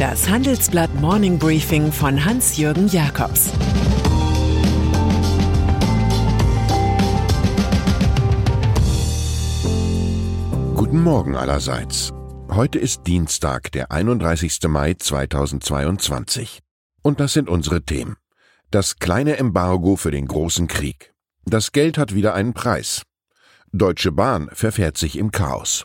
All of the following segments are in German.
Das Handelsblatt Morning Briefing von Hans-Jürgen Jakobs Guten Morgen allerseits. Heute ist Dienstag, der 31. Mai 2022. Und das sind unsere Themen. Das kleine Embargo für den großen Krieg. Das Geld hat wieder einen Preis. Deutsche Bahn verfährt sich im Chaos.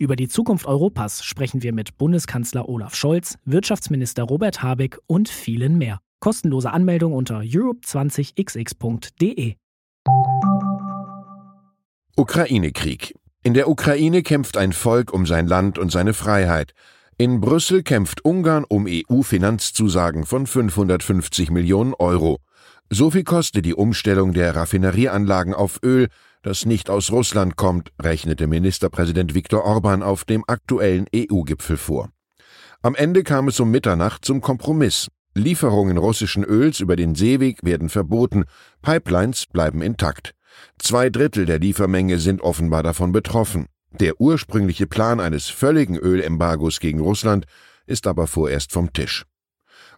Über die Zukunft Europas sprechen wir mit Bundeskanzler Olaf Scholz, Wirtschaftsminister Robert Habeck und vielen mehr. Kostenlose Anmeldung unter europe20xx.de. Ukraine-Krieg. In der Ukraine kämpft ein Volk um sein Land und seine Freiheit. In Brüssel kämpft Ungarn um EU-Finanzzusagen von 550 Millionen Euro. So viel kostet die Umstellung der Raffinerieanlagen auf Öl, das nicht aus Russland kommt, rechnete Ministerpräsident Viktor Orban auf dem aktuellen EU-Gipfel vor. Am Ende kam es um Mitternacht zum Kompromiss. Lieferungen russischen Öls über den Seeweg werden verboten, Pipelines bleiben intakt. Zwei Drittel der Liefermenge sind offenbar davon betroffen. Der ursprüngliche Plan eines völligen Ölembargos gegen Russland ist aber vorerst vom Tisch.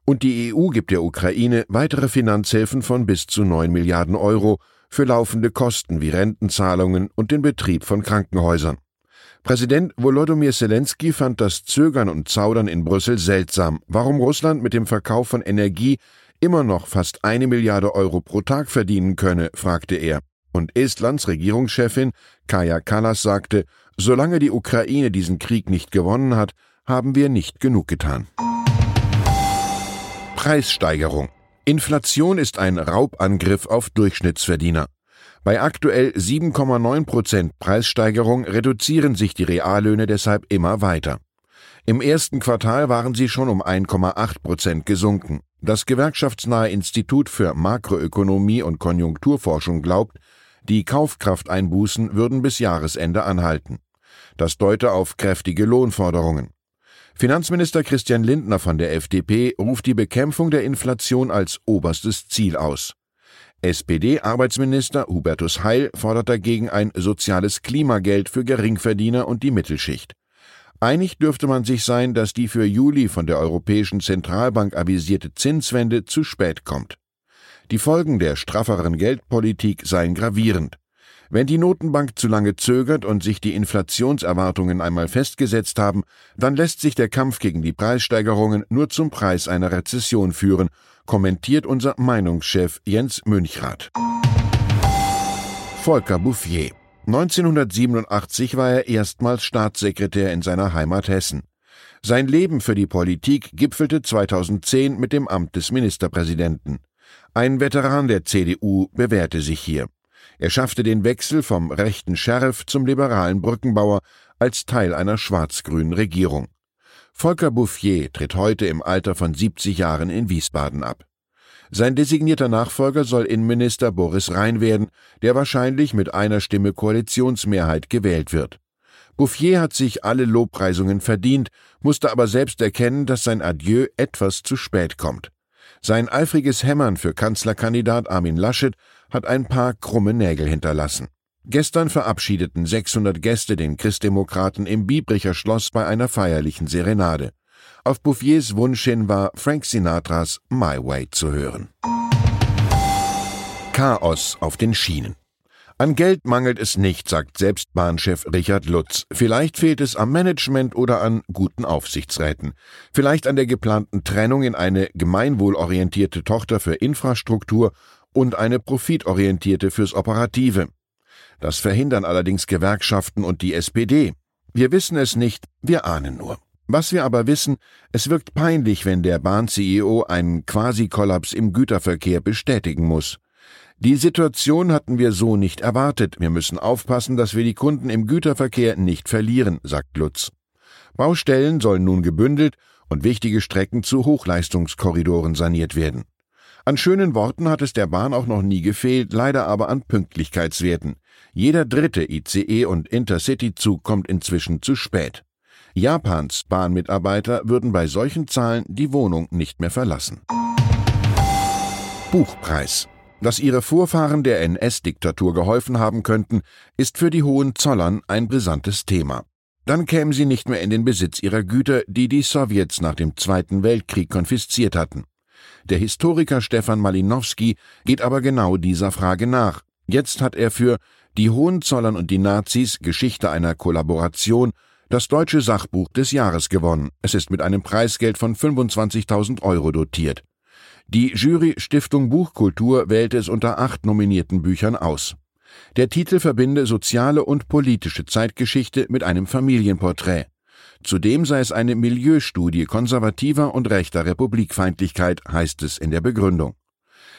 Und die EU gibt der Ukraine weitere Finanzhilfen von bis zu neun Milliarden Euro, für laufende Kosten wie Rentenzahlungen und den Betrieb von Krankenhäusern. Präsident Volodymyr Zelensky fand das Zögern und Zaudern in Brüssel seltsam, warum Russland mit dem Verkauf von Energie immer noch fast eine Milliarde Euro pro Tag verdienen könne, fragte er. Und Estlands Regierungschefin Kaja Kallas sagte, solange die Ukraine diesen Krieg nicht gewonnen hat, haben wir nicht genug getan. Preissteigerung Inflation ist ein Raubangriff auf Durchschnittsverdiener. Bei aktuell 7,9 Prozent Preissteigerung reduzieren sich die Reallöhne deshalb immer weiter. Im ersten Quartal waren sie schon um 1,8 Prozent gesunken. Das gewerkschaftsnahe Institut für Makroökonomie und Konjunkturforschung glaubt, die Kaufkrafteinbußen würden bis Jahresende anhalten. Das deute auf kräftige Lohnforderungen. Finanzminister Christian Lindner von der FDP ruft die Bekämpfung der Inflation als oberstes Ziel aus. SPD-Arbeitsminister Hubertus Heil fordert dagegen ein soziales Klimageld für Geringverdiener und die Mittelschicht. Einig dürfte man sich sein, dass die für Juli von der Europäischen Zentralbank avisierte Zinswende zu spät kommt. Die Folgen der strafferen Geldpolitik seien gravierend. Wenn die Notenbank zu lange zögert und sich die Inflationserwartungen einmal festgesetzt haben, dann lässt sich der Kampf gegen die Preissteigerungen nur zum Preis einer Rezession führen, kommentiert unser Meinungschef Jens Münchrath. Volker Bouffier 1987 war er erstmals Staatssekretär in seiner Heimat Hessen. Sein Leben für die Politik gipfelte 2010 mit dem Amt des Ministerpräsidenten. Ein Veteran der CDU bewährte sich hier. Er schaffte den Wechsel vom rechten Sheriff zum liberalen Brückenbauer als Teil einer schwarz-grünen Regierung. Volker Bouffier tritt heute im Alter von 70 Jahren in Wiesbaden ab. Sein designierter Nachfolger soll Innenminister Boris Rhein werden, der wahrscheinlich mit einer Stimme Koalitionsmehrheit gewählt wird. Bouffier hat sich alle Lobpreisungen verdient, musste aber selbst erkennen, dass sein Adieu etwas zu spät kommt. Sein eifriges Hämmern für Kanzlerkandidat Armin Laschet hat ein paar krumme Nägel hinterlassen. Gestern verabschiedeten 600 Gäste den Christdemokraten im Biebricher Schloss bei einer feierlichen Serenade. Auf Bouffiers Wunsch hin war Frank Sinatras My Way zu hören. Chaos auf den Schienen. An Geld mangelt es nicht, sagt selbst Bahnchef Richard Lutz. Vielleicht fehlt es am Management oder an guten Aufsichtsräten. Vielleicht an der geplanten Trennung in eine gemeinwohlorientierte Tochter für Infrastruktur und eine profitorientierte fürs Operative. Das verhindern allerdings Gewerkschaften und die SPD. Wir wissen es nicht, wir ahnen nur. Was wir aber wissen, es wirkt peinlich, wenn der Bahn-CEO einen Quasi-Kollaps im Güterverkehr bestätigen muss. Die Situation hatten wir so nicht erwartet. Wir müssen aufpassen, dass wir die Kunden im Güterverkehr nicht verlieren, sagt Lutz. Baustellen sollen nun gebündelt und wichtige Strecken zu Hochleistungskorridoren saniert werden. An schönen Worten hat es der Bahn auch noch nie gefehlt, leider aber an Pünktlichkeitswerten. Jeder dritte ICE und Intercity-Zug kommt inzwischen zu spät. Japans Bahnmitarbeiter würden bei solchen Zahlen die Wohnung nicht mehr verlassen. Buchpreis. Dass ihre Vorfahren der NS-Diktatur geholfen haben könnten, ist für die Hohenzollern ein brisantes Thema. Dann kämen sie nicht mehr in den Besitz ihrer Güter, die die Sowjets nach dem Zweiten Weltkrieg konfisziert hatten. Der Historiker Stefan Malinowski geht aber genau dieser Frage nach. Jetzt hat er für Die Hohenzollern und die Nazis Geschichte einer Kollaboration das deutsche Sachbuch des Jahres gewonnen. Es ist mit einem Preisgeld von 25.000 Euro dotiert. Die Jury Stiftung Buchkultur wählte es unter acht nominierten Büchern aus. Der Titel verbinde soziale und politische Zeitgeschichte mit einem Familienporträt. Zudem sei es eine Milieustudie konservativer und rechter Republikfeindlichkeit, heißt es in der Begründung.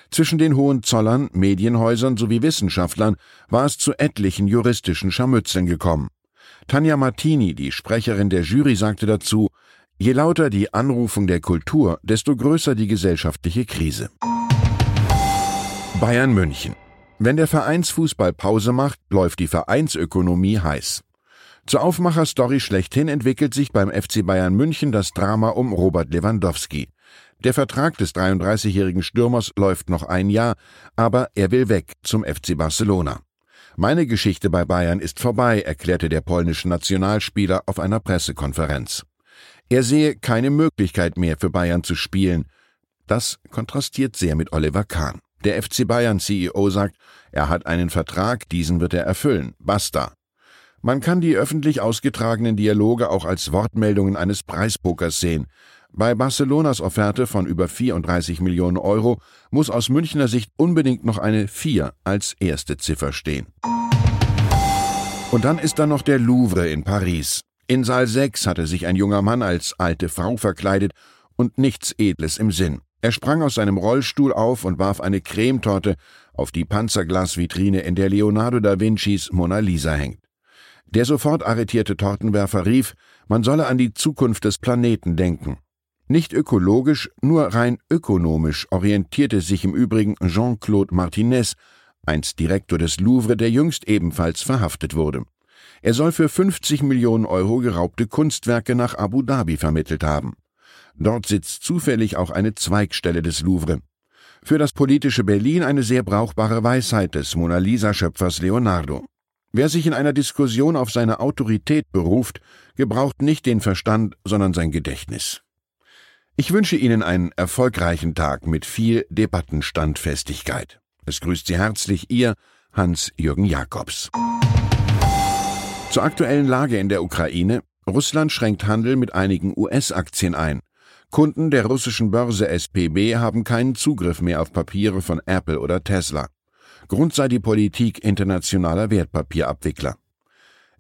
Zwischen den Hohenzollern, Medienhäusern sowie Wissenschaftlern war es zu etlichen juristischen Scharmützeln gekommen. Tanja Martini, die Sprecherin der Jury, sagte dazu, Je lauter die Anrufung der Kultur, desto größer die gesellschaftliche Krise. Bayern München. Wenn der Vereinsfußball Pause macht, läuft die Vereinsökonomie heiß. Zur Aufmacherstory schlechthin entwickelt sich beim FC Bayern München das Drama um Robert Lewandowski. Der Vertrag des 33-jährigen Stürmers läuft noch ein Jahr, aber er will weg zum FC Barcelona. Meine Geschichte bei Bayern ist vorbei, erklärte der polnische Nationalspieler auf einer Pressekonferenz. Er sehe keine Möglichkeit mehr für Bayern zu spielen. Das kontrastiert sehr mit Oliver Kahn. Der FC Bayern CEO sagt, er hat einen Vertrag, diesen wird er erfüllen. Basta. Man kann die öffentlich ausgetragenen Dialoge auch als Wortmeldungen eines Preispokers sehen. Bei Barcelonas Offerte von über 34 Millionen Euro muss aus Münchner Sicht unbedingt noch eine 4 als erste Ziffer stehen. Und dann ist da noch der Louvre in Paris. In Saal 6 hatte sich ein junger Mann als alte Frau verkleidet und nichts Edles im Sinn. Er sprang aus seinem Rollstuhl auf und warf eine Cremetorte auf die Panzerglasvitrine, in der Leonardo da Vincis Mona Lisa hängt. Der sofort arretierte Tortenwerfer rief, man solle an die Zukunft des Planeten denken. Nicht ökologisch, nur rein ökonomisch orientierte sich im Übrigen Jean-Claude Martinez, einst Direktor des Louvre, der jüngst ebenfalls verhaftet wurde. Er soll für 50 Millionen Euro geraubte Kunstwerke nach Abu Dhabi vermittelt haben. Dort sitzt zufällig auch eine Zweigstelle des Louvre. Für das politische Berlin eine sehr brauchbare Weisheit des Mona Lisa-Schöpfers Leonardo. Wer sich in einer Diskussion auf seine Autorität beruft, gebraucht nicht den Verstand, sondern sein Gedächtnis. Ich wünsche Ihnen einen erfolgreichen Tag mit viel Debattenstandfestigkeit. Es grüßt Sie herzlich Ihr Hans-Jürgen Jakobs. Zur aktuellen Lage in der Ukraine. Russland schränkt Handel mit einigen US-Aktien ein. Kunden der russischen Börse SPB haben keinen Zugriff mehr auf Papiere von Apple oder Tesla. Grund sei die Politik internationaler Wertpapierabwickler.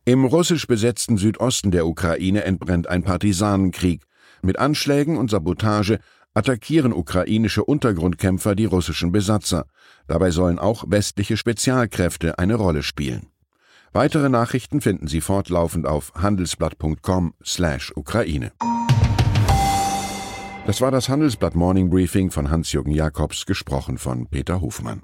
Im russisch besetzten Südosten der Ukraine entbrennt ein Partisanenkrieg. Mit Anschlägen und Sabotage attackieren ukrainische Untergrundkämpfer die russischen Besatzer. Dabei sollen auch westliche Spezialkräfte eine Rolle spielen. Weitere Nachrichten finden Sie fortlaufend auf handelsblatt.com/Ukraine. Das war das Handelsblatt Morning Briefing von Hans-Jürgen Jakobs, gesprochen von Peter Hofmann.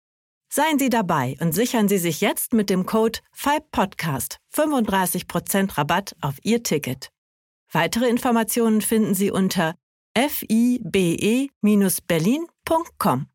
Seien Sie dabei und sichern Sie sich jetzt mit dem Code FIBE-Podcast 35% Rabatt auf Ihr Ticket. Weitere Informationen finden Sie unter fibe-berlin.com.